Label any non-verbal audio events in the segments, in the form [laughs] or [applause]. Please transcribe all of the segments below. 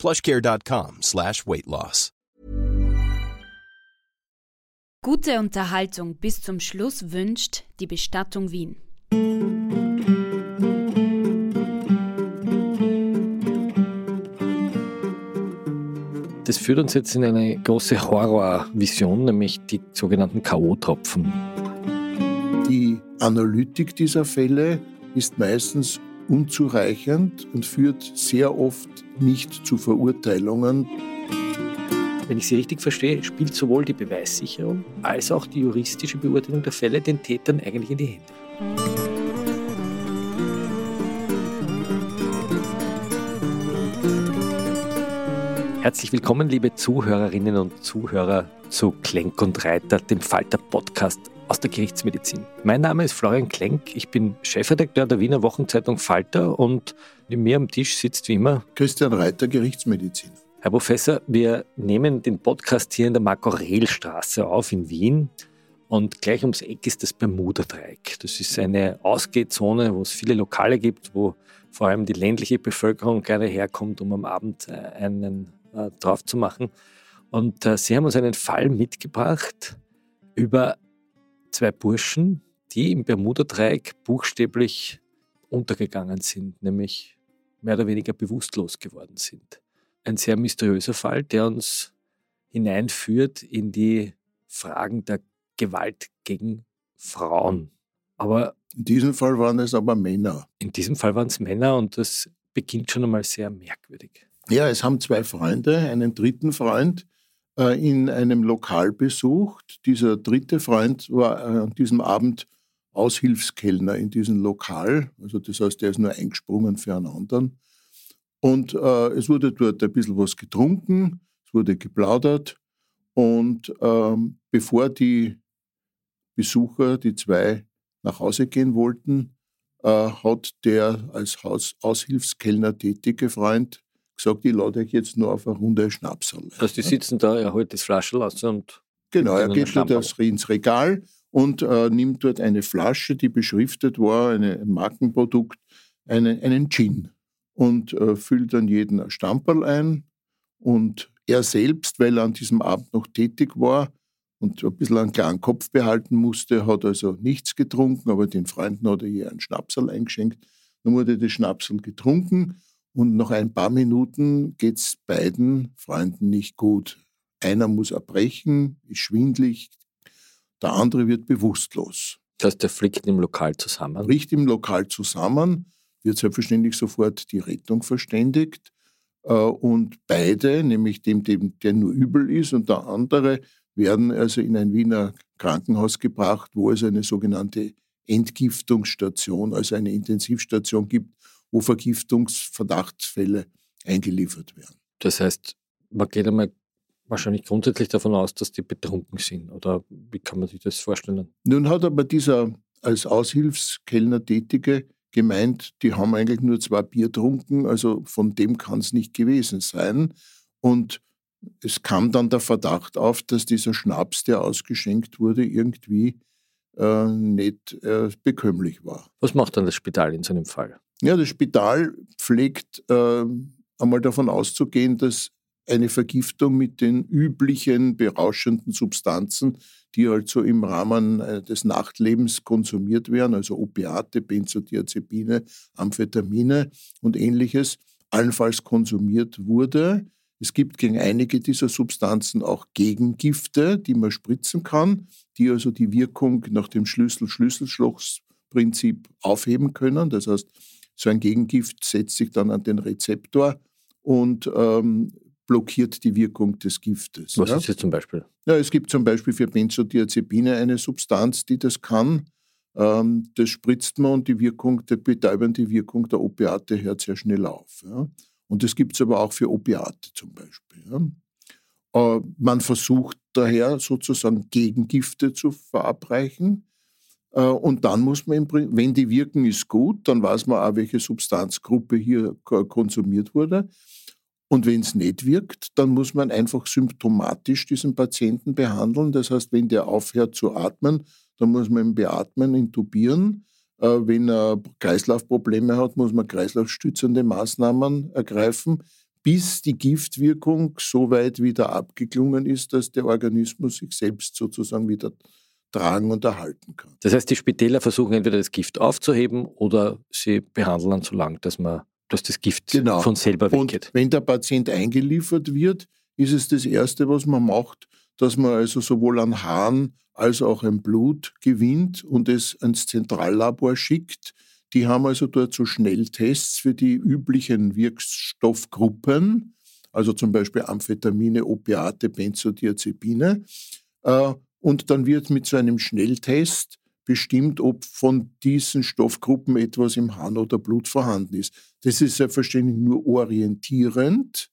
plushcare.com slash weight loss. Gute Unterhaltung bis zum Schluss wünscht die Bestattung Wien. Das führt uns jetzt in eine große Horrorvision, nämlich die sogenannten K.O.-Tropfen. Die Analytik dieser Fälle ist meistens unzureichend und führt sehr oft nicht zu Verurteilungen. Wenn ich Sie richtig verstehe, spielt sowohl die Beweissicherung als auch die juristische Beurteilung der Fälle den Tätern eigentlich in die Hände. Herzlich willkommen, liebe Zuhörerinnen und Zuhörer zu Klenk und Reiter, dem Falter-Podcast aus der Gerichtsmedizin. Mein Name ist Florian Klenk, ich bin Chefredakteur der Wiener Wochenzeitung Falter und neben mir am Tisch sitzt wie immer Christian Reiter, Gerichtsmedizin. Herr Professor, wir nehmen den Podcast hier in der Mark-Aurel-Straße auf in Wien und gleich ums Eck ist das Bermuda-Dreieck. Das ist eine Ausgehzone, wo es viele Lokale gibt, wo vor allem die ländliche Bevölkerung gerne herkommt, um am Abend äh, einen äh, drauf zu machen. Und äh, Sie haben uns einen Fall mitgebracht über zwei Burschen, die im Bermuda-Dreieck buchstäblich untergegangen sind, nämlich mehr oder weniger bewusstlos geworden sind. Ein sehr mysteriöser Fall, der uns hineinführt in die Fragen der Gewalt gegen Frauen. Aber In diesem Fall waren es aber Männer. in diesem Fall waren es Männer und das beginnt schon einmal sehr merkwürdig. Ja, es haben zwei Freunde, einen dritten Freund in einem Lokal besucht. Dieser dritte Freund war äh, an diesem Abend Aushilfskellner in diesem Lokal. Also das heißt, er ist nur eingesprungen für einen anderen. Und äh, es wurde dort ein bisschen was getrunken, es wurde geplaudert. Und ähm, bevor die Besucher, die zwei, nach Hause gehen wollten, äh, hat der als Haus Aushilfskellner tätige Freund gesagt, ich lade euch jetzt nur auf eine Runde Schnapsal. Also die sitzen da, er holt das Flaschel aus und Genau, er geht aufs- ins Regal und äh, nimmt dort eine Flasche, die beschriftet war, eine, ein Markenprodukt, eine, einen Gin und äh, füllt dann jeden ein Stamperl ein. Und er selbst, weil er an diesem Abend noch tätig war und ein bisschen einen klaren Kopf behalten musste, hat also nichts getrunken, aber den Freunden hat er hier einen Schnapsal eingeschenkt. Dann wurde das Schnapsal getrunken und nach ein paar Minuten geht es beiden Freunden nicht gut. Einer muss erbrechen, ist schwindlig, der andere wird bewusstlos. das heißt, der fliegt im Lokal zusammen. Bricht im Lokal zusammen, wird selbstverständlich sofort die Rettung verständigt äh, und beide, nämlich dem, dem, der nur übel ist und der andere, werden also in ein Wiener Krankenhaus gebracht, wo es eine sogenannte Entgiftungsstation, also eine Intensivstation gibt, wo Vergiftungsverdachtsfälle eingeliefert werden. Das heißt, man geht einmal wahrscheinlich grundsätzlich davon aus, dass die betrunken sind. Oder wie kann man sich das vorstellen? Nun hat aber dieser als Aushilfskellner Tätige gemeint, die haben eigentlich nur zwei Bier getrunken, also von dem kann es nicht gewesen sein. Und es kam dann der Verdacht auf, dass dieser Schnaps, der ausgeschenkt wurde, irgendwie äh, nicht äh, bekömmlich war. Was macht dann das Spital in so einem Fall? Ja, das Spital pflegt äh, einmal davon auszugehen, dass eine Vergiftung mit den üblichen berauschenden Substanzen, die halt so im Rahmen äh, des Nachtlebens konsumiert werden, also Opiate, Benzodiazepine, Amphetamine und ähnliches, allenfalls konsumiert wurde. Es gibt gegen einige dieser Substanzen auch Gegengifte, die man spritzen kann, die also die Wirkung nach dem Schlüssel-Schlüsselschloss-Prinzip aufheben können. Das heißt, so ein Gegengift setzt sich dann an den Rezeptor und ähm, blockiert die Wirkung des Giftes. Was ja? ist jetzt zum Beispiel? Ja, es gibt zum Beispiel für Benzodiazepine eine Substanz, die das kann. Ähm, das spritzt man und die Wirkung, die betäubende Wirkung der Opiate hört sehr schnell auf. Ja? Und das gibt es aber auch für Opiate zum Beispiel. Ja? Äh, man versucht daher sozusagen Gegengifte zu verabreichen. Äh, und dann muss man, wenn die wirken, ist gut, dann weiß man auch, welche Substanzgruppe hier konsumiert wurde. Und wenn es nicht wirkt, dann muss man einfach symptomatisch diesen Patienten behandeln. Das heißt, wenn der aufhört zu atmen, dann muss man ihn beatmen, intubieren. Äh, wenn er Kreislaufprobleme hat, muss man kreislaufstützende Maßnahmen ergreifen, bis die Giftwirkung so weit wieder abgeklungen ist, dass der Organismus sich selbst sozusagen wieder tragen und erhalten kann. Das heißt, die Spitäler versuchen entweder das Gift aufzuheben oder sie behandeln dann so lange, dass, man, dass das Gift genau. von selber weggeht. Und wenn der Patient eingeliefert wird, ist es das Erste, was man macht, dass man also sowohl an Haaren als auch ein Blut gewinnt und es ans Zentrallabor schickt. Die haben also dort so Schnelltests für die üblichen Wirkstoffgruppen, also zum Beispiel Amphetamine, Opiate, Benzodiazepine. Und dann wird mit so einem Schnelltest bestimmt, ob von diesen Stoffgruppen etwas im Harn oder Blut vorhanden ist. Das ist selbstverständlich nur orientierend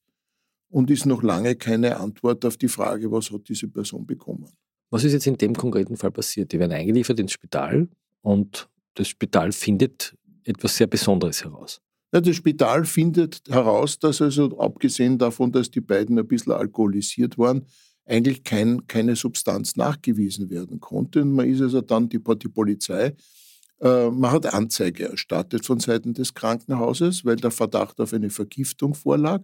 und ist noch lange keine Antwort auf die Frage, was hat diese Person bekommen. Was ist jetzt in dem konkreten Fall passiert? Die werden eingeliefert ins Spital und das Spital findet etwas sehr Besonderes heraus. Ja, das Spital findet heraus, dass also abgesehen davon, dass die beiden ein bisschen alkoholisiert waren, eigentlich kein, keine Substanz nachgewiesen werden konnte. Und man ist also dann die, die Polizei, äh, man hat Anzeige erstattet von Seiten des Krankenhauses, weil der Verdacht auf eine Vergiftung vorlag,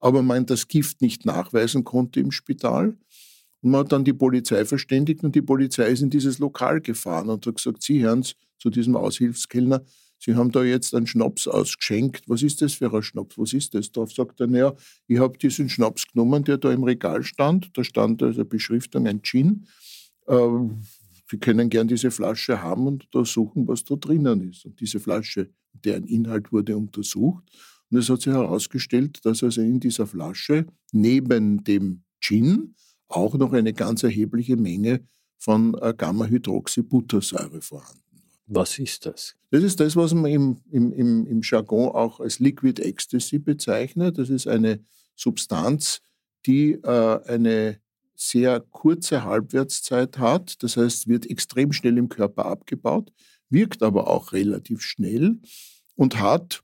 aber man das Gift nicht nachweisen konnte im Spital. Und man hat dann die Polizei verständigt und die Polizei ist in dieses Lokal gefahren und hat gesagt, Sie hören zu diesem Aushilfskellner, Sie haben da jetzt einen Schnaps ausgeschenkt. Was ist das für ein Schnaps? Was ist das? Da sagt er, naja, ich habe diesen Schnaps genommen, der da im Regal stand. Da stand also Beschriftung, ein Gin. Ähm, Sie können gern diese Flasche haben und untersuchen, was da drinnen ist. Und diese Flasche, deren Inhalt wurde untersucht. Und es hat sich herausgestellt, dass also in dieser Flasche neben dem Gin auch noch eine ganz erhebliche Menge von äh, Gamma-Hydroxybuttersäure vorhanden. Was ist das? Das ist das, was man im, im, im, im Jargon auch als Liquid Ecstasy bezeichnet. Das ist eine Substanz, die äh, eine sehr kurze Halbwertszeit hat. Das heißt, wird extrem schnell im Körper abgebaut, wirkt aber auch relativ schnell und hat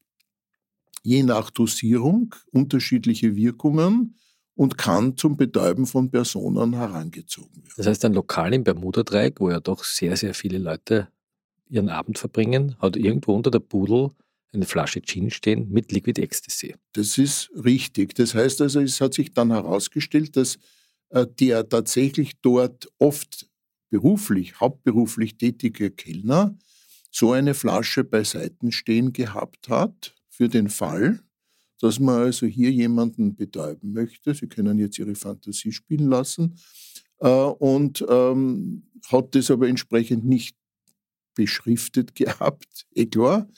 je nach Dosierung unterschiedliche Wirkungen und kann zum Betäuben von Personen herangezogen werden. Das heißt, ein Lokal im Bermuda-Dreieck, wo ja doch sehr, sehr viele Leute ihren Abend verbringen, hat irgendwo unter der Pudel eine Flasche Gin stehen mit Liquid Ecstasy. Das ist richtig. Das heißt also, es hat sich dann herausgestellt, dass äh, der tatsächlich dort oft beruflich, hauptberuflich tätige Kellner so eine Flasche beiseiten stehen gehabt hat für den Fall, dass man also hier jemanden betäuben möchte. Sie können jetzt Ihre Fantasie spielen lassen. Äh, und ähm, hat das aber entsprechend nicht beschriftet [laughs] gehabt, eh klar.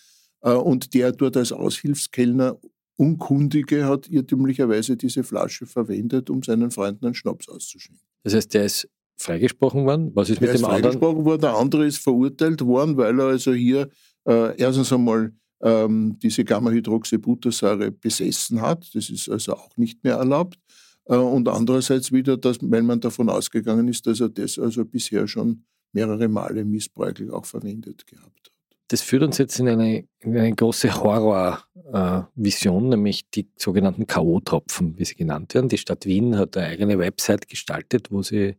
Äh, und der dort als Aushilfskellner Unkundige hat irrtümlicherweise diese Flasche verwendet, um seinen Freunden einen Schnaps auszuschenken. Das heißt, der ist freigesprochen worden? Was ist der mit dem ist freigesprochen worden, der andere ist verurteilt worden, weil er also hier äh, erstens einmal ähm, diese Gamma-Hydroxybuttersäure besessen hat. Das ist also auch nicht mehr erlaubt. Äh, und andererseits wieder, dass, weil man davon ausgegangen ist, dass er das also bisher schon mehrere Male missbräuchlich auch verwendet gehabt hat. Das führt uns jetzt in eine, in eine große Horrorvision, äh, nämlich die sogenannten K.O.-Tropfen, wie sie genannt werden. Die Stadt Wien hat eine eigene Website gestaltet, wo sie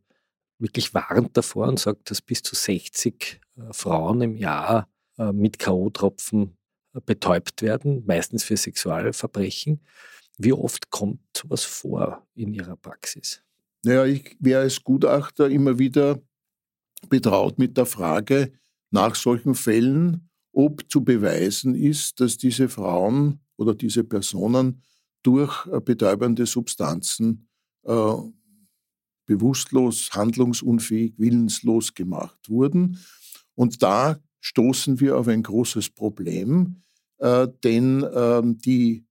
wirklich warnt davor und sagt, dass bis zu 60 äh, Frauen im Jahr äh, mit K.O.-Tropfen betäubt werden, meistens für Sexualverbrechen. Wie oft kommt sowas vor in Ihrer Praxis? Naja, ich wäre als Gutachter immer wieder betraut mit der Frage nach solchen Fällen, ob zu beweisen ist, dass diese Frauen oder diese Personen durch äh, betäubende Substanzen äh, bewusstlos, handlungsunfähig, willenslos gemacht wurden. Und da stoßen wir auf ein großes Problem, äh, denn äh, die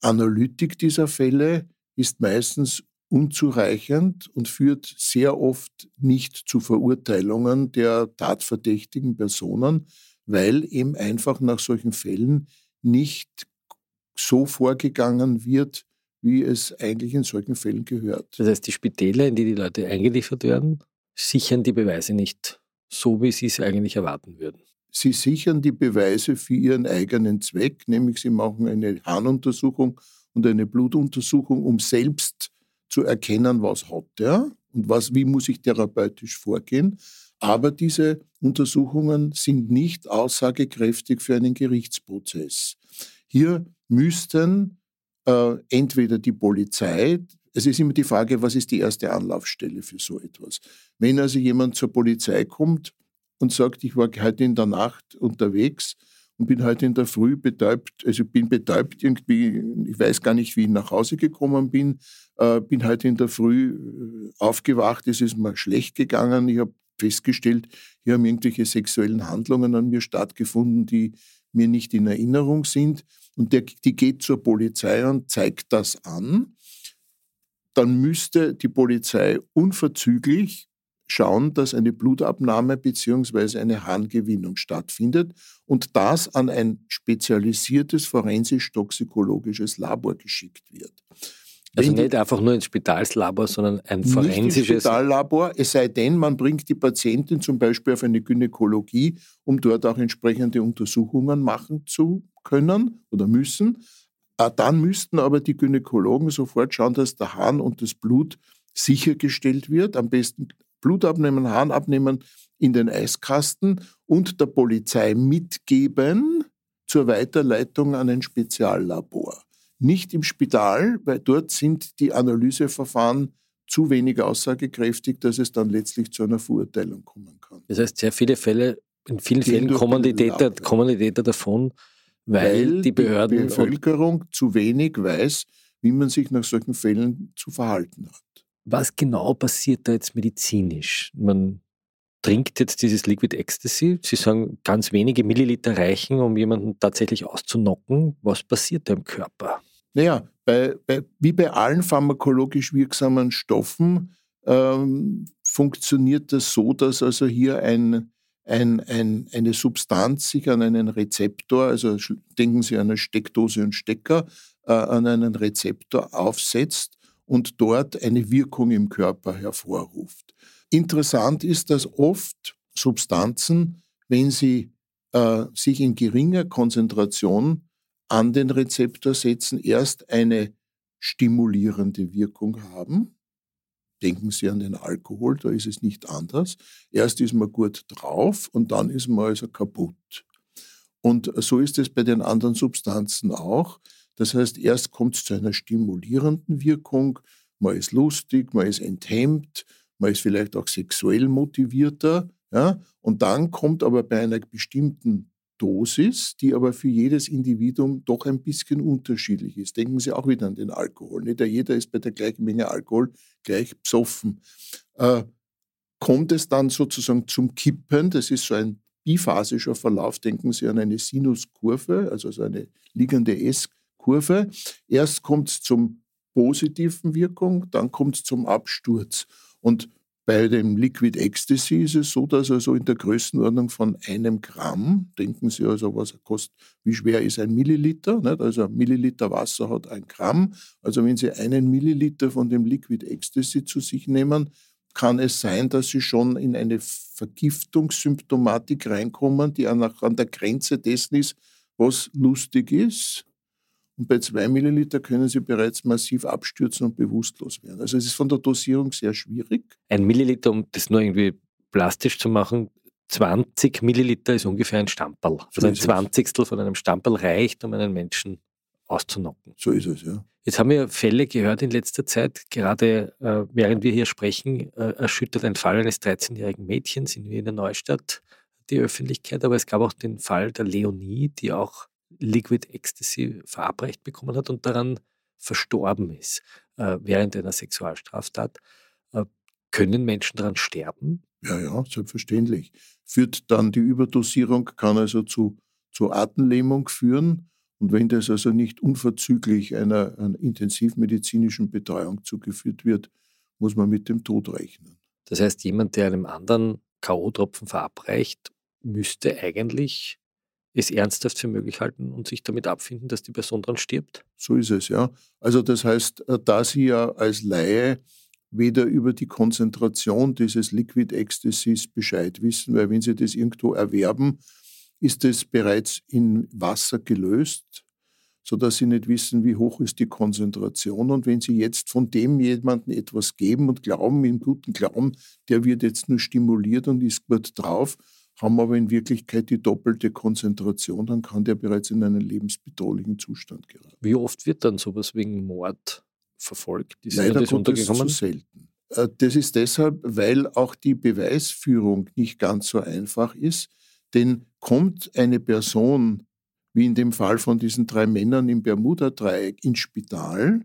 Analytik dieser Fälle ist meistens unzureichend und führt sehr oft nicht zu Verurteilungen der tatverdächtigen Personen, weil eben einfach nach solchen Fällen nicht so vorgegangen wird, wie es eigentlich in solchen Fällen gehört. Das heißt, die Spitäler, in die die Leute eingeliefert werden, sichern die Beweise nicht so, wie sie es eigentlich erwarten würden. Sie sichern die Beweise für ihren eigenen Zweck, nämlich sie machen eine Harnuntersuchung und eine Blutuntersuchung, um selbst zu erkennen, was hat der und was, wie muss ich therapeutisch vorgehen. Aber diese Untersuchungen sind nicht aussagekräftig für einen Gerichtsprozess. Hier müssten äh, entweder die Polizei, es ist immer die Frage, was ist die erste Anlaufstelle für so etwas. Wenn also jemand zur Polizei kommt und sagt, ich war heute in der Nacht unterwegs und bin heute in der Früh betäubt, also bin betäubt irgendwie, ich weiß gar nicht, wie ich nach Hause gekommen bin, äh, bin heute in der Früh äh, aufgewacht, es ist mir schlecht gegangen, ich habe festgestellt, hier haben irgendwelche sexuellen Handlungen an mir stattgefunden, die mir nicht in Erinnerung sind. Und der, die geht zur Polizei und zeigt das an. Dann müsste die Polizei unverzüglich schauen, dass eine Blutabnahme bzw. eine Harngewinnung stattfindet und das an ein spezialisiertes forensisch-toxikologisches Labor geschickt wird. Also nicht einfach nur ins Spitalslabor, sondern ein forensisches. Nicht ins Spitallabor, es sei denn, man bringt die Patientin zum Beispiel auf eine Gynäkologie, um dort auch entsprechende Untersuchungen machen zu können oder müssen. Äh, dann müssten aber die Gynäkologen sofort schauen, dass der Hahn und das Blut sichergestellt wird. Am besten Blut abnehmen, Hahn abnehmen in den Eiskasten und der Polizei mitgeben zur Weiterleitung an ein Speziallabor. Nicht im Spital, weil dort sind die Analyseverfahren zu wenig aussagekräftig, dass es dann letztlich zu einer Verurteilung kommen kann. Das heißt, sehr viele Fälle, in vielen Fällen kommen die, Täter, kommen die Täter davon, weil, weil die Behörden. Die Bevölkerung zu wenig weiß, wie man sich nach solchen Fällen zu verhalten hat. Was genau passiert da jetzt medizinisch? Man trinkt jetzt dieses Liquid Ecstasy. Sie sagen, ganz wenige Milliliter reichen, um jemanden tatsächlich auszunocken. Was passiert da im Körper? Naja, bei, bei, wie bei allen pharmakologisch wirksamen Stoffen ähm, funktioniert das so, dass also hier ein, ein, ein, eine Substanz sich an einen Rezeptor, also denken Sie an eine Steckdose und Stecker, äh, an einen Rezeptor aufsetzt und dort eine Wirkung im Körper hervorruft. Interessant ist, dass oft Substanzen, wenn sie äh, sich in geringer Konzentration an den Rezeptor setzen, erst eine stimulierende Wirkung haben. Denken Sie an den Alkohol, da ist es nicht anders. Erst ist man gut drauf und dann ist man also kaputt. Und so ist es bei den anderen Substanzen auch. Das heißt, erst kommt es zu einer stimulierenden Wirkung, man ist lustig, man ist enthemmt, man ist vielleicht auch sexuell motivierter. Ja? Und dann kommt aber bei einer bestimmten Dosis, die aber für jedes Individuum doch ein bisschen unterschiedlich ist. Denken Sie auch wieder an den Alkohol. Nicht jeder ist bei der gleichen Menge Alkohol gleich besoffen. Äh, kommt es dann sozusagen zum Kippen, das ist so ein biphasischer Verlauf, denken Sie an eine Sinuskurve, also so eine liegende S-Kurve. Erst kommt es zum positiven Wirkung, dann kommt es zum Absturz. Und bei dem Liquid Ecstasy ist es so, dass also in der Größenordnung von einem Gramm, denken Sie also, was kostet, wie schwer ist ein Milliliter? Nicht? Also ein Milliliter Wasser hat ein Gramm. Also wenn Sie einen Milliliter von dem Liquid Ecstasy zu sich nehmen, kann es sein, dass Sie schon in eine Vergiftungssymptomatik reinkommen, die an der Grenze dessen ist, was lustig ist. Und bei zwei Milliliter können sie bereits massiv abstürzen und bewusstlos werden. Also es ist von der Dosierung sehr schwierig. Ein Milliliter, um das nur irgendwie plastisch zu machen, 20 Milliliter ist ungefähr ein Stamperl. Also ein Zwanzigstel von einem Stamperl reicht, um einen Menschen auszunocken. So ist es, ja. Jetzt haben wir Fälle gehört in letzter Zeit, gerade äh, während wir hier sprechen, äh, erschüttert ein Fall eines 13-jährigen Mädchens in Wiener Neustadt die Öffentlichkeit, aber es gab auch den Fall der Leonie, die auch Liquid Ecstasy verabreicht bekommen hat und daran verstorben ist äh, während einer Sexualstraftat. Äh, können Menschen daran sterben? Ja, ja, selbstverständlich. Führt dann die Überdosierung, kann also zu, zu Atemlähmung führen. Und wenn das also nicht unverzüglich einer, einer intensivmedizinischen Betreuung zugeführt wird, muss man mit dem Tod rechnen. Das heißt, jemand, der einem anderen K.O.-Tropfen verabreicht, müsste eigentlich es ernsthaft für möglich halten und sich damit abfinden, dass die Person dran stirbt? So ist es, ja. Also das heißt, äh, da Sie ja als Laie weder über die Konzentration dieses Liquid Ecstasies Bescheid wissen, weil wenn Sie das irgendwo erwerben, ist es bereits in Wasser gelöst, sodass Sie nicht wissen, wie hoch ist die Konzentration. Und wenn Sie jetzt von dem jemanden etwas geben und glauben, im guten Glauben, der wird jetzt nur stimuliert und ist gut drauf, haben aber in Wirklichkeit die doppelte Konzentration, dann kann der bereits in einen lebensbedrohlichen Zustand geraten. Wie oft wird dann sowas wegen Mord verfolgt? Ist Leider das untergekommen? zu selten. Äh, das ist deshalb, weil auch die Beweisführung nicht ganz so einfach ist, denn kommt eine Person, wie in dem Fall von diesen drei Männern im Bermuda-Dreieck, ins Spital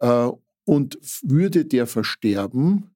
äh, und würde der versterben,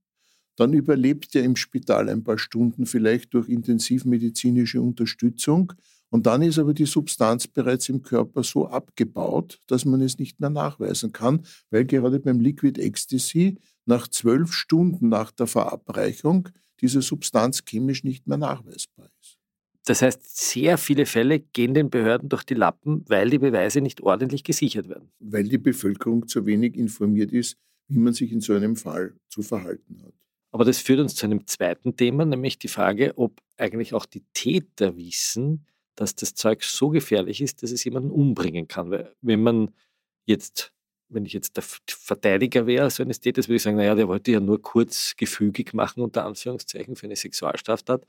dann überlebt er im Spital ein paar Stunden vielleicht durch intensivmedizinische Unterstützung und dann ist aber die Substanz bereits im Körper so abgebaut, dass man es nicht mehr nachweisen kann, weil gerade beim Liquid Ecstasy nach zwölf Stunden nach der Verabreichung diese Substanz chemisch nicht mehr nachweisbar ist. Das heißt, sehr viele Fälle gehen den Behörden durch die Lappen, weil die Beweise nicht ordentlich gesichert werden. Weil die Bevölkerung zu wenig informiert ist, wie man sich in so einem Fall zu verhalten hat. Aber das führt uns zu einem zweiten Thema, nämlich die Frage, ob eigentlich auch die Täter wissen, dass das Zeug so gefährlich ist, dass es jemanden umbringen kann. Weil wenn man jetzt, wenn ich jetzt der Verteidiger wäre, so eines Täters, würde ich sagen, naja, der wollte ja nur kurz gefügig machen, unter Anführungszeichen, für eine Sexualstraftat,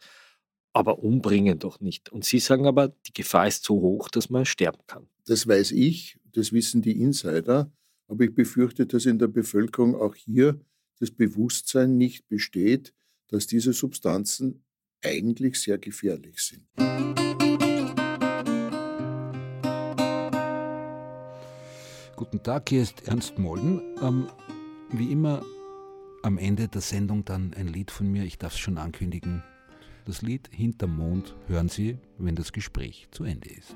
aber umbringen doch nicht. Und Sie sagen aber, die Gefahr ist so hoch, dass man sterben kann. Das weiß ich, das wissen die Insider, aber ich befürchte, dass in der Bevölkerung auch hier das Bewusstsein nicht besteht, dass diese Substanzen eigentlich sehr gefährlich sind. Guten Tag, hier ist Ernst Molden. Ähm, wie immer am Ende der Sendung dann ein Lied von mir, ich darf es schon ankündigen. Das Lied Hinterm Mond hören Sie, wenn das Gespräch zu Ende ist.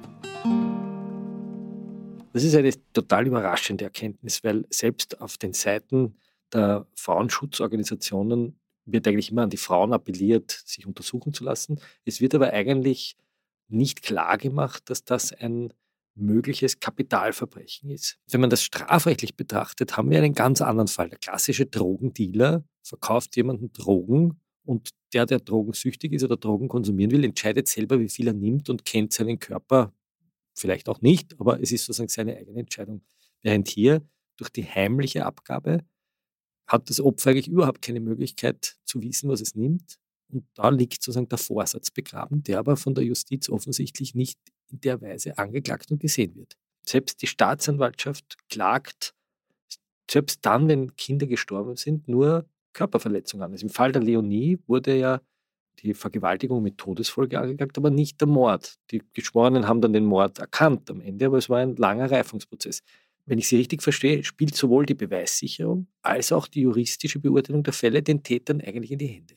Das ist eine total überraschende Erkenntnis, weil selbst auf den Seiten der Frauenschutzorganisationen wird eigentlich immer an die Frauen appelliert, sich untersuchen zu lassen. Es wird aber eigentlich nicht klar gemacht, dass das ein mögliches Kapitalverbrechen ist. Wenn man das strafrechtlich betrachtet, haben wir einen ganz anderen Fall. Der klassische Drogendealer verkauft jemanden Drogen und der, der drogensüchtig ist oder Drogen konsumieren will, entscheidet selber, wie viel er nimmt und kennt seinen Körper vielleicht auch nicht, aber es ist sozusagen seine eigene Entscheidung. Während hier durch die heimliche Abgabe hat das Opfer eigentlich überhaupt keine Möglichkeit zu wissen, was es nimmt. Und da liegt sozusagen der Vorsatz begraben, der aber von der Justiz offensichtlich nicht in der Weise angeklagt und gesehen wird. Selbst die Staatsanwaltschaft klagt, selbst dann, wenn Kinder gestorben sind, nur Körperverletzungen an. Also Im Fall der Leonie wurde ja die Vergewaltigung mit Todesfolge angeklagt, aber nicht der Mord. Die Geschworenen haben dann den Mord erkannt am Ende, aber es war ein langer Reifungsprozess wenn ich Sie richtig verstehe, spielt sowohl die Beweissicherung als auch die juristische Beurteilung der Fälle den Tätern eigentlich in die Hände.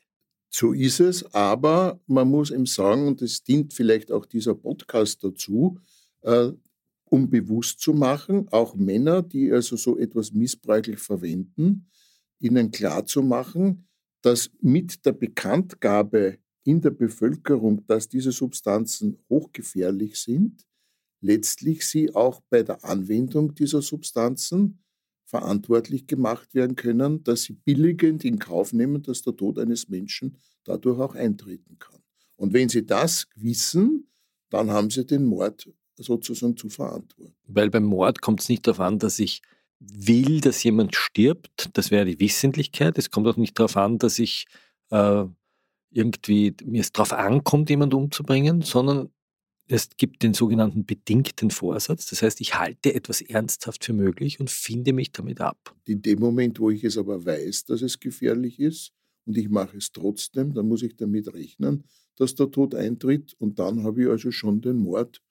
So ist es, aber man muss eben sagen, und es dient vielleicht auch dieser Podcast dazu, äh, um bewusst zu machen, auch Männer, die also so etwas missbräuchlich verwenden, ihnen klarzumachen, dass mit der Bekanntgabe in der Bevölkerung, dass diese Substanzen hochgefährlich sind, letztlich sie auch bei der Anwendung dieser Substanzen verantwortlich gemacht werden können, dass sie billigend in Kauf nehmen, dass der Tod eines Menschen dadurch auch eintreten kann. Und wenn sie das wissen, dann haben sie den Mord sozusagen zu verantworten. Weil beim Mord kommt es nicht darauf an, dass ich will, dass jemand stirbt. Das wäre die Wissentlichkeit. Es kommt auch nicht darauf an, dass ich äh, irgendwie mir es darauf ankommt, jemanden umzubringen, sondern es gibt den sogenannten bedingten Vorsatz. Das heißt, ich halte etwas ernsthaft für möglich und finde mich damit ab. In dem Moment, wo ich es aber weiß, dass es gefährlich ist und ich mache es trotzdem, dann muss ich damit rechnen, dass der Tod eintritt und dann habe ich also schon den Mord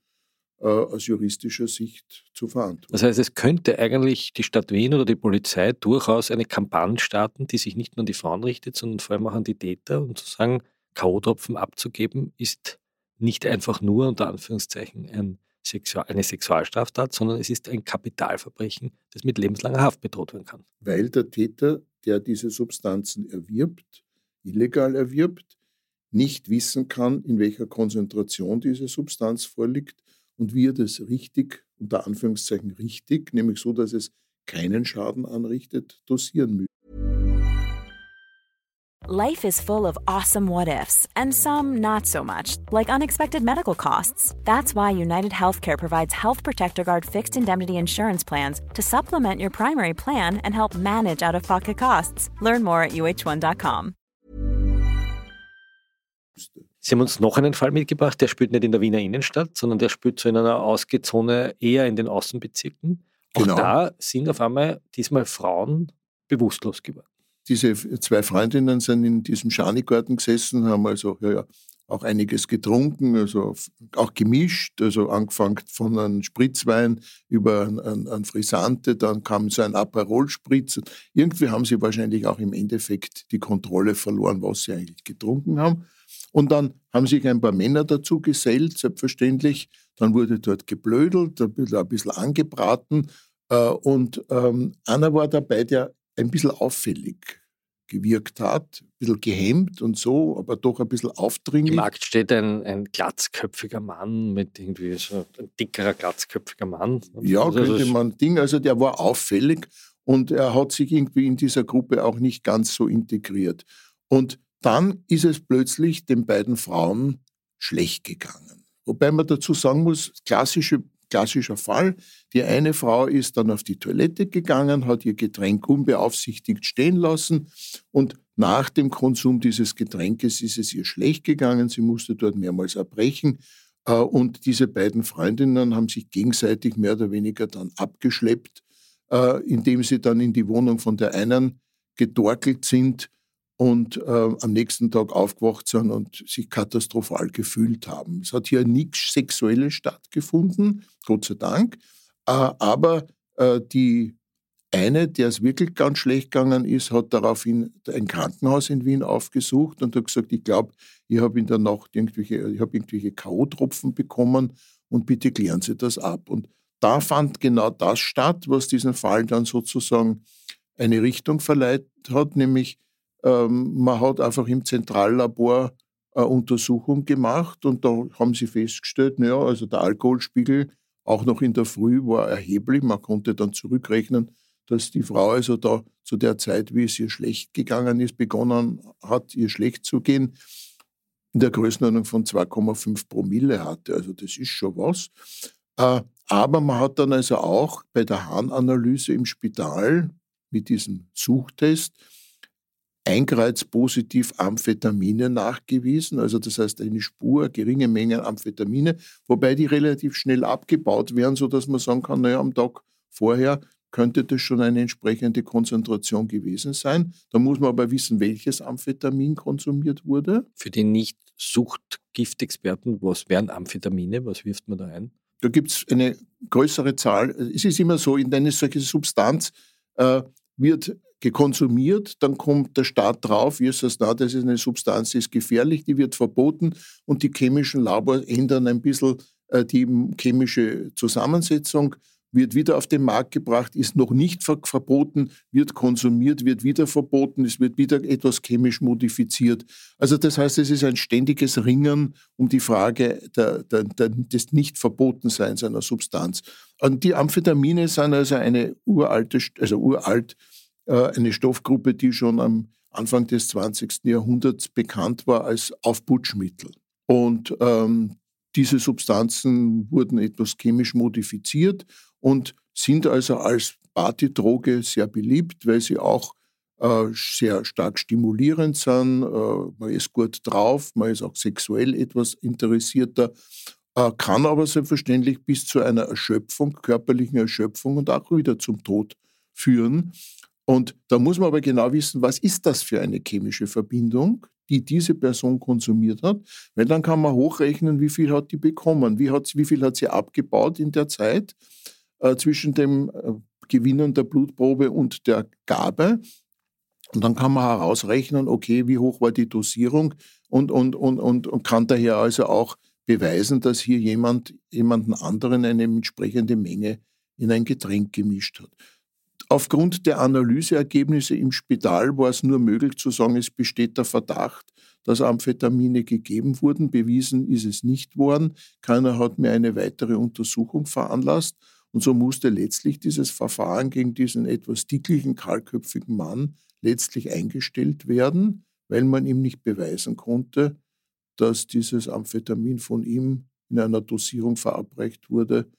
äh, aus juristischer Sicht zu verantworten. Das heißt, es könnte eigentlich die Stadt Wien oder die Polizei durchaus eine Kampagne starten, die sich nicht nur an die Frauen richtet, sondern vor allem auch an die Täter und zu sagen, K.O.-Tropfen abzugeben ist nicht einfach nur unter Anführungszeichen ein Sexual, eine Sexualstraftat, sondern es ist ein Kapitalverbrechen, das mit lebenslanger Haft bedroht werden kann. Weil der Täter, der diese Substanzen erwirbt, illegal erwirbt, nicht wissen kann, in welcher Konzentration diese Substanz vorliegt und wie er das richtig, unter Anführungszeichen richtig, nämlich so, dass es keinen Schaden anrichtet, dosieren müssen. Life is full of awesome what ifs and some not so much, like unexpected medical costs. That's why United Healthcare provides Health Protector Guard fixed indemnity insurance plans to supplement your primary plan and help manage out of pocket costs. Learn more at uh1.com. Sie haben uns noch einen Fall mitgebracht, der spielt nicht in der Wiener Innenstadt, sondern der spielt so in einer Ausgezone eher in den Außenbezirken. Auch Genau. da sind auf einmal diesmal Frauen bewusstlos geworden. Diese zwei Freundinnen sind in diesem Schanigarten gesessen, haben also ja, ja, auch einiges getrunken, also auch gemischt, also angefangen von einem Spritzwein über einen, einen, Frisante, dann kam so ein Aperol-Spritz. Irgendwie haben sie wahrscheinlich auch im Endeffekt die Kontrolle verloren, was sie eigentlich getrunken haben. Und dann haben sich ein paar Männer dazu gesellt, selbstverständlich. Dann wurde dort geblödelt, ein bisschen angebraten. Äh, Und ähm, einer war dabei, der ein bisschen auffällig gewirkt hat, ein bisschen gehemmt und so, aber doch ein bisschen aufdringlich. Im Akt steht ein, ein glatzköpfiger Mann mit irgendwie so ein dickerer glatzköpfiger Mann. Ja, Also könnte man Ding. Also der war auffällig und er hat sich irgendwie in dieser Gruppe auch nicht ganz so integriert. Und dann ist es plötzlich den beiden Frauen schlecht gegangen. Wobei man dazu sagen muss, klassische, klassischer Fall, die eine Frau ist dann auf die Toilette gegangen, hat ihr Getränk unbeaufsichtigt stehen lassen und nach dem Konsum dieses Getränkes ist es ihr schlecht gegangen. Sie musste dort mehrmals erbrechen. Äh, Und diese beiden Freundinnen haben sich gegenseitig mehr oder weniger dann abgeschleppt, äh, indem sie dann in die Wohnung von der einen gedorkelt sind und äh, am nächsten Tag aufgewacht sind und sich katastrophal gefühlt haben. Es hat hier nichts Sexuelles stattgefunden, Gott sei Dank, äh, aber äh, die eine, der es wirklich ganz schlecht gegangen ist, hat daraufhin ein Krankenhaus in Wien aufgesucht und hat gesagt, ich glaube, ich habe in der Nacht irgendwelche, ich irgendwelche K.O.-Tropfen bekommen und bitte klären Sie das ab. Und da fand genau das statt, was diesen Fall dann sozusagen eine Richtung verleiht hat, nämlich man hat einfach im Zentrallabor eine Untersuchung gemacht und da haben sie festgestellt, naja, also der Alkoholspiegel auch noch in der Früh war erheblich. Man konnte dann zurückrechnen, dass die Frau also da zu der Zeit, wie es ihr schlecht gegangen ist, begonnen hat, ihr schlecht zu gehen, in der Größenordnung von 2,5 Promille hatte. Also das ist schon was. Äh, Aber man hat dann also auch bei der Harnanalyse im Spital mit diesem Suchtest einkreuzpositiv Amphetamine nachgewiesen, also das heißt eine Spur, geringe Mengen Amphetamine, wobei die relativ schnell abgebaut werden, sodass man sagen kann, naja, am Tag vorher könnte das schon eine entsprechende Konzentration gewesen sein. Da muss man aber wissen, welches Amphetamin konsumiert wurde. Für die Nicht-Suchtgiftexperten, was wären Amphetamine? Was wirft man da ein? Da gibt es eine größere Zahl. Es ist immer so, in eine solche Substanz äh, wird gekonsumiert, dann kommt der Staat drauf, Jesus, na, das ist eine Substanz, die ist gefährlich, die wird verboten und die chemischen Labors ändern ein bisschen äh, die chemische Zusammensetzung, wird wieder auf den Markt gebracht, ist noch nicht ver verboten, wird konsumiert, wird wieder verboten, es wird wieder etwas chemisch modifiziert. Also das heißt, es ist ein ständiges Ringen um die Frage der, der, der, des Nicht-Verbotenseins einer Substanz. Und die Amphetamine sind also eine uralte, also uralt, eine Stoffgruppe, die schon am Anfang des 20. Jahrhunderts bekannt war als Aufputschmittel. Und ähm, diese Substanzen wurden etwas chemisch modifiziert und sind also als Partydroge sehr beliebt, weil sie auch äh, sehr stark stimulierend sind. Äh, man ist gut drauf, man ist auch sexuell etwas interessierter, äh, kann aber selbstverständlich bis zu einer Erschöpfung, körperlichen Erschöpfung und auch wieder zum Tod führen. Und da muss man aber genau wissen, was ist das für eine chemische Verbindung, die diese Person konsumiert hat, weil dann kann man hochrechnen, wie viel hat die bekommen, wie, hat, wie viel hat sie abgebaut in der Zeit äh, zwischen dem äh, Gewinnen der Blutprobe und der Gabe. Und dann kann man herausrechnen, okay, wie hoch war die Dosierung und, und, und, und, und kann daher also auch beweisen, dass hier jemand jemanden anderen eine entsprechende Menge in ein Getränk gemischt hat. Aufgrund der Analyseergebnisse im Spital war es nur möglich zu sagen, es besteht der Verdacht, dass Amphetamine gegeben wurden. Bewiesen ist es nicht worden. Keiner hat mir eine weitere Untersuchung veranlasst. Und so musste letztlich dieses Verfahren gegen diesen etwas dicklichen, kahlköpfigen Mann letztlich eingestellt werden, weil man ihm nicht beweisen konnte, dass dieses Amphetamin von ihm in einer Dosierung verabreicht wurde,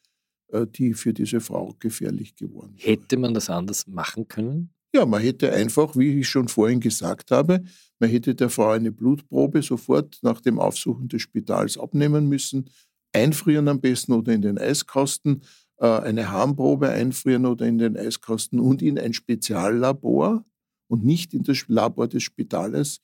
die für diese Frau gefährlich geworden ist. Hätte man das anders machen können? Ja, man hätte einfach, wie ich schon vorhin gesagt habe, man hätte der Frau eine Blutprobe sofort nach dem Aufsuchen des Spitals abnehmen müssen, einfrieren am besten oder in den Eiskasten, äh, eine Harnprobe einfrieren oder in den Eiskasten und in ein Speziallabor und nicht in das Labor des Spitales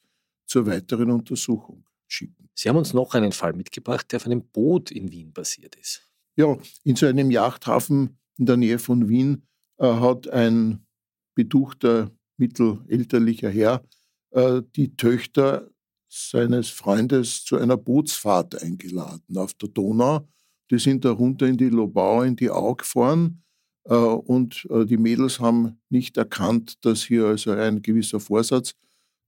zur weiteren Untersuchung schicken. Sie haben uns noch einen Fall mitgebracht, der auf einem Boot in Wien passiert ist. Ja, in so einem Yachthafen in der Nähe von Wien äh, hat ein beduchter mittelelterlicher Herr äh, die Töchter seines Freundes zu einer Bootsfahrt eingeladen auf der Donau. Die sind da runter in die Lobau, in die Au gefahren äh, und äh, die Mädels haben nicht erkannt, dass hier also ein gewisser Vorsatz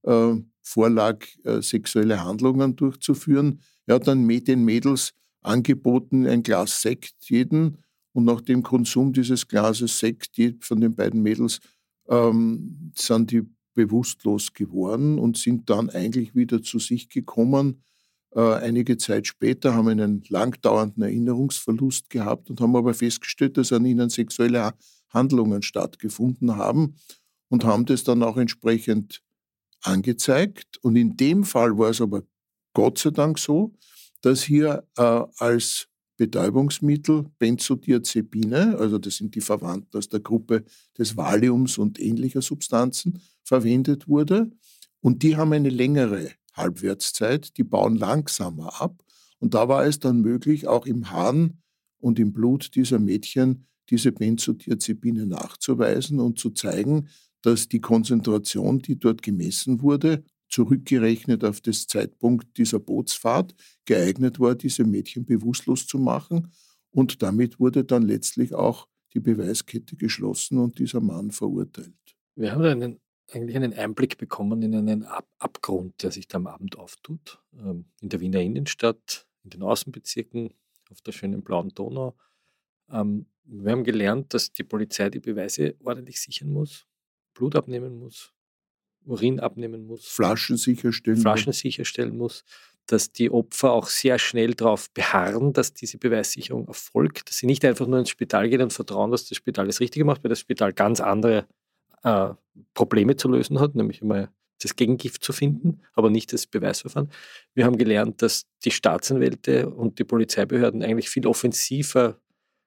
äh, vorlag, äh, sexuelle Handlungen durchzuführen. Er hat dann den Mädels angeboten, ein Glas Sekt jeden und nach dem Konsum dieses Glases Sekt von den beiden Mädels ähm, sind die bewusstlos geworden und sind dann eigentlich wieder zu sich gekommen. Äh, einige Zeit später haben einen langdauernden Erinnerungsverlust gehabt und haben aber festgestellt, dass an ihnen sexuelle Handlungen stattgefunden haben und haben das dann auch entsprechend angezeigt. Und in dem Fall war es aber Gott sei Dank so, dass hier äh, als Betäubungsmittel Benzodiazepine, also das sind die Verwandten aus der Gruppe des Valiums und ähnlicher Substanzen, verwendet wurde. Und die haben eine längere Halbwertszeit, die bauen langsamer ab. Und da war es dann möglich, auch im Hahn und im Blut dieser Mädchen diese Benzodiazepine nachzuweisen und zu zeigen, dass die Konzentration, die dort gemessen wurde, zurückgerechnet auf das Zeitpunkt dieser Bootsfahrt, geeignet war, diese Mädchen bewusstlos zu machen. Und damit wurde dann letztlich auch die Beweiskette geschlossen und dieser Mann verurteilt. Wir haben einen, eigentlich einen Einblick bekommen in einen Ab Abgrund, der sich da am Abend auftut. Ähm, in der Wiener Innenstadt, in den Außenbezirken, auf der schönen blauen Donau. Ähm, wir haben gelernt, dass die Polizei die Beweise ordentlich sichern muss, Blut abnehmen muss, Urin abnehmen muss. Flaschen sicherstellen. Flaschen sicherstellen muss. Dass die Opfer auch sehr schnell darauf beharren, dass diese Beweissicherung erfolgt. Dass sie nicht einfach nur ins Spital gehen und vertrauen, dass das Spital das Richtige macht, weil das Spital ganz andere äh, Probleme zu lösen hat, nämlich einmal das Gegengift zu finden, aber nicht das Beweisverfahren. Wir haben gelernt, dass die Staatsanwälte und die Polizeibehörden eigentlich viel offensiver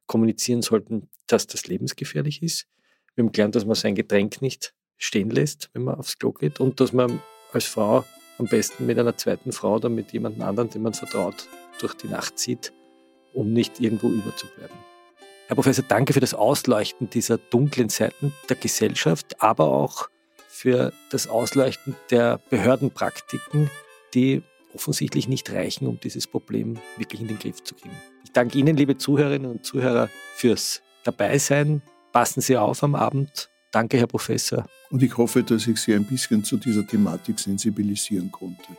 kommunizieren sollten, dass das lebensgefährlich ist. Wir haben gelernt, dass man sein Getränk nicht stehen lässt, wenn man aufs Klo geht und dass man als Frau am besten mit einer zweiten Frau oder mit jemand anderem, dem man vertraut, durch die Nacht zieht, um nicht irgendwo überzubleiben. Herr Professor, danke für das Ausleuchten dieser dunklen Seiten der Gesellschaft, aber auch für das Ausleuchten der Behördenpraktiken, die offensichtlich nicht reichen, um dieses Problem wirklich in den Griff zu kriegen. Ich danke Ihnen, liebe Zuhörerinnen und Zuhörer, fürs Dabeisein. Passen Sie auf am Abend. Danke, Herr Professor. Und ich hoffe, dass ich Sie ein bisschen zu dieser Thematik sensibilisieren konnte.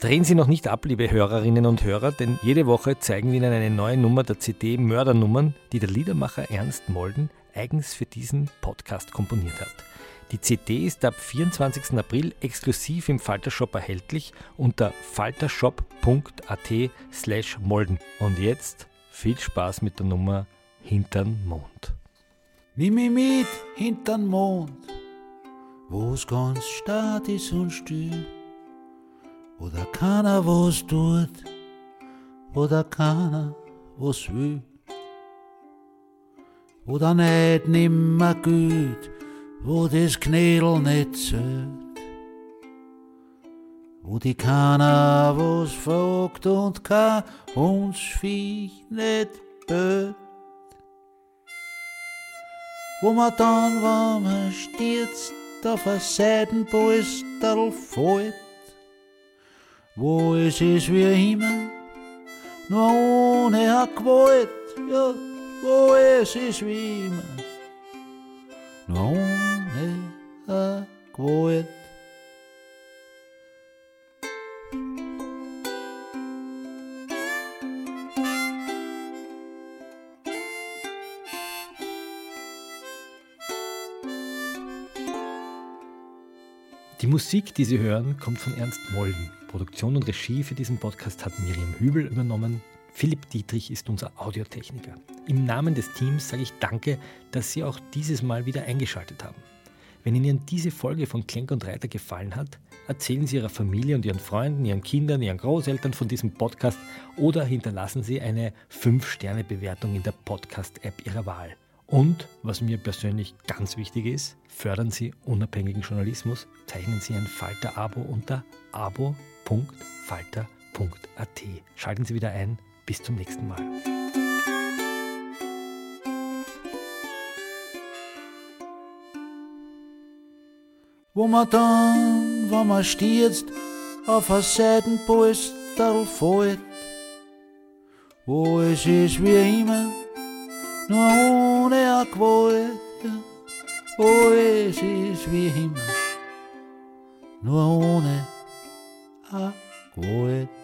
Drehen Sie noch nicht ab, liebe Hörerinnen und Hörer, denn jede Woche zeigen wir Ihnen eine neue Nummer der CD Mördernummern, die der Liedermacher Ernst Molden eigens für diesen Podcast komponiert hat. Die CD ist ab 24. April exklusiv im Faltershop erhältlich unter faltershop.at slash molden. Und jetzt viel Spaß mit der Nummer Hintern Mond. Nimm mich mit hintern Mond, wo's ganz stark ist und still, wo da keiner was tut, wo da keiner was will, wo da nicht nimmer gut, wo das Knädel nicht zählt, wo die keiner was fragt und kein uns Viech nicht böt wo man dann, wenn man stürzt, auf ein Seidenpolsterl fällt, wo es ist wie immer, nur ohne eine Gewalt, ja, wo es ist wie immer, nur ohne a Gewalt. Musik, die Sie hören, kommt von Ernst Molden. Produktion und Regie für diesen Podcast hat Miriam Hübel übernommen. Philipp Dietrich ist unser Audiotechniker. Im Namen des Teams sage ich Danke, dass Sie auch dieses Mal wieder eingeschaltet haben. Wenn Ihnen diese Folge von Klenk und Reiter gefallen hat, erzählen Sie Ihrer Familie und Ihren Freunden, Ihren Kindern, Ihren Großeltern von diesem Podcast oder hinterlassen Sie eine 5-Sterne-Bewertung in der Podcast-App Ihrer Wahl. Und, was mir persönlich ganz wichtig ist, fördern Sie unabhängigen Journalismus, zeichnen Sie ein Falter-Abo unter abo.falter.at. Schalten Sie wieder ein, bis zum nächsten Mal. wo man dann, wenn man stürzt, auf ein Seitenpolster fällt, wo es ist wie immer, nur ohne eine Gewalt, ja. wo es ist wie immer, nur ohne eine Gewalt.